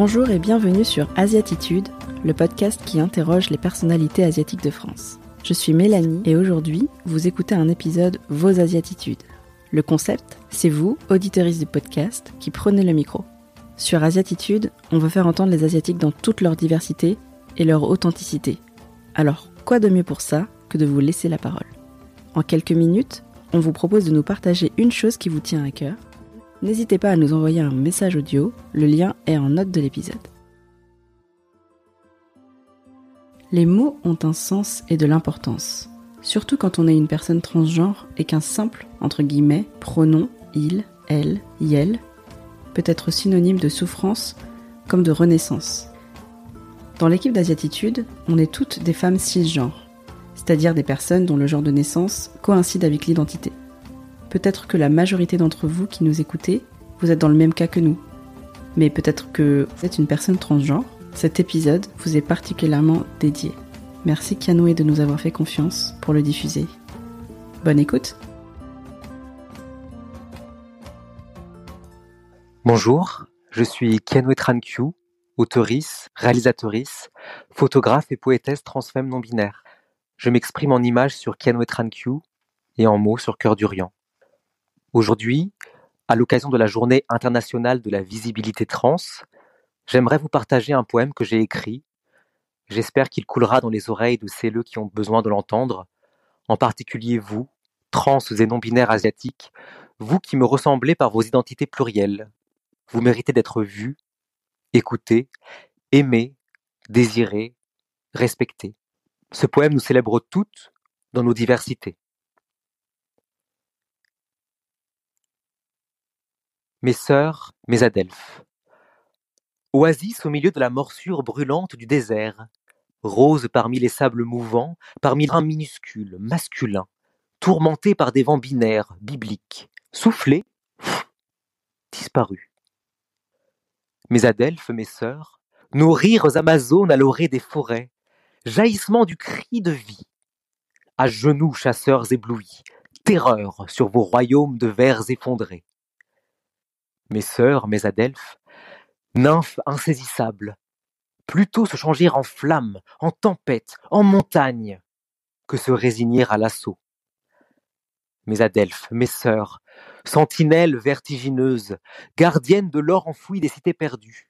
Bonjour et bienvenue sur Asiatitude, le podcast qui interroge les personnalités asiatiques de France. Je suis Mélanie et aujourd'hui, vous écoutez un épisode Vos Asiatitudes. Le concept, c'est vous, auditeuristes du podcast, qui prenez le micro. Sur Asiatitude, on veut faire entendre les Asiatiques dans toute leur diversité et leur authenticité. Alors, quoi de mieux pour ça que de vous laisser la parole? En quelques minutes, on vous propose de nous partager une chose qui vous tient à cœur. N'hésitez pas à nous envoyer un message audio, le lien est en note de l'épisode. Les mots ont un sens et de l'importance, surtout quand on est une personne transgenre et qu'un simple, entre guillemets, pronom, il, elle, yel, peut être synonyme de souffrance comme de renaissance. Dans l'équipe d'Asiatitude, on est toutes des femmes cisgenres c'est-à-dire des personnes dont le genre de naissance coïncide avec l'identité. Peut-être que la majorité d'entre vous qui nous écoutez, vous êtes dans le même cas que nous. Mais peut-être que vous êtes une personne transgenre. Cet épisode vous est particulièrement dédié. Merci Kianoé de nous avoir fait confiance pour le diffuser. Bonne écoute Bonjour, je suis Kianoé Trankyu, auteurice, réalisatrice, photographe et poétesse transfemme non binaire. Je m'exprime en images sur Kiano Trankyu et en mots sur Cœur d'Urian. Aujourd'hui, à l'occasion de la Journée internationale de la visibilité trans, j'aimerais vous partager un poème que j'ai écrit. J'espère qu'il coulera dans les oreilles de celles qui ont besoin de l'entendre, en particulier vous, trans et non-binaires asiatiques, vous qui me ressemblez par vos identités plurielles. Vous méritez d'être vus, écoutés, aimés, désirés, respectés. Ce poème nous célèbre toutes dans nos diversités. Mes sœurs, mes adelphes. Oasis au milieu de la morsure brûlante du désert, rose parmi les sables mouvants, parmi un minuscule, masculin, tourmenté par des vents binaires, bibliques, soufflé, disparu. Mes adelphes, mes sœurs, nos rires amazones à l'orée des forêts, jaillissement du cri de vie. À genoux, chasseurs éblouis, terreur sur vos royaumes de vers effondrés. Mes sœurs, mes adelphes, nymphes insaisissables, plutôt se changer en flammes, en tempêtes, en montagnes, que se résigner à l'assaut. Mes adelphes, mes sœurs, sentinelles vertigineuses, gardiennes de l'or enfoui des cités perdues,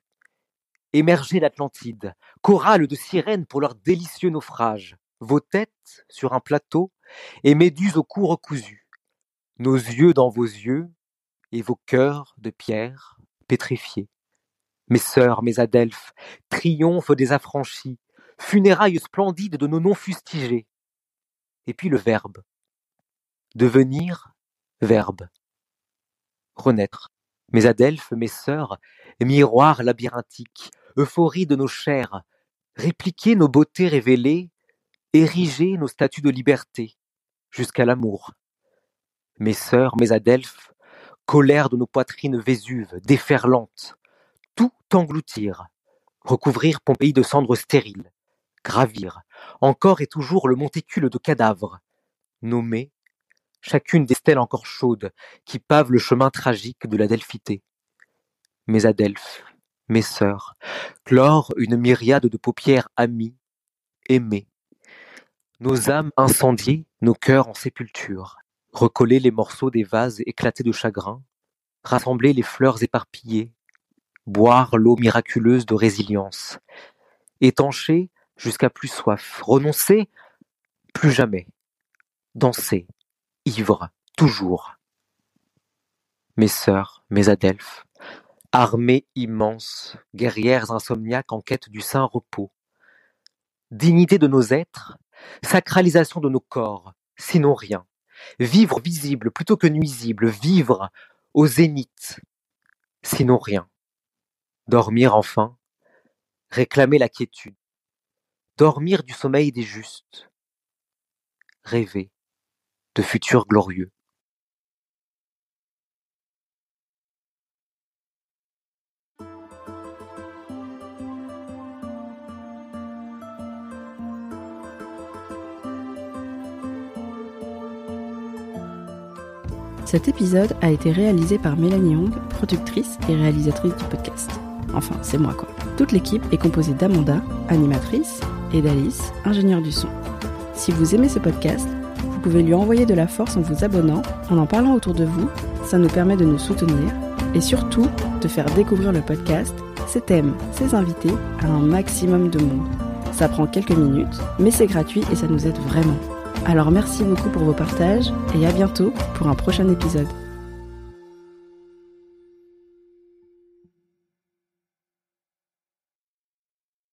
Émergez d'Atlantide, chorale de sirènes pour leur délicieux naufrage, vos têtes sur un plateau et méduses au cou recousu, nos yeux dans vos yeux et vos cœurs de pierre pétrifiés. Mes sœurs, mes adelphes, triomphe des affranchis, funérailles splendides de nos noms fustigés. Et puis le verbe. Devenir verbe. Renaître. Mes adelphes, mes sœurs, miroirs labyrinthiques, euphorie de nos chairs, répliquer nos beautés révélées, ériger nos statues de liberté, jusqu'à l'amour. Mes sœurs, mes adelphes, colère de nos poitrines vésuves, déferlantes, tout engloutir, recouvrir Pompéi de cendres stériles, gravir, encore et toujours le monticule de cadavres, nommer chacune des stèles encore chaudes qui pavent le chemin tragique de la Delphité. Mes adelphes, mes sœurs, clore une myriade de paupières amies, aimées. Nos âmes incendiées, nos cœurs en sépulture, recoller les morceaux des vases éclatés de chagrin, rassembler les fleurs éparpillées, boire l'eau miraculeuse de résilience, étancher jusqu'à plus soif, renoncer plus jamais, danser, ivre, toujours. Mes sœurs, mes adelphes, Armée immense, guerrières insomniaques en quête du saint repos. Dignité de nos êtres, sacralisation de nos corps, sinon rien. Vivre visible plutôt que nuisible, vivre au zénith, sinon rien. Dormir enfin, réclamer la quiétude, dormir du sommeil des justes, rêver de futurs glorieux. Cet épisode a été réalisé par Mélanie Young, productrice et réalisatrice du podcast. Enfin, c'est moi quoi. Toute l'équipe est composée d'Amanda, animatrice, et d'Alice, ingénieure du son. Si vous aimez ce podcast, vous pouvez lui envoyer de la force en vous abonnant, en en parlant autour de vous, ça nous permet de nous soutenir, et surtout de faire découvrir le podcast, ses thèmes, ses invités à un maximum de monde. Ça prend quelques minutes, mais c'est gratuit et ça nous aide vraiment. Alors merci beaucoup pour vos partages et à bientôt pour un prochain épisode.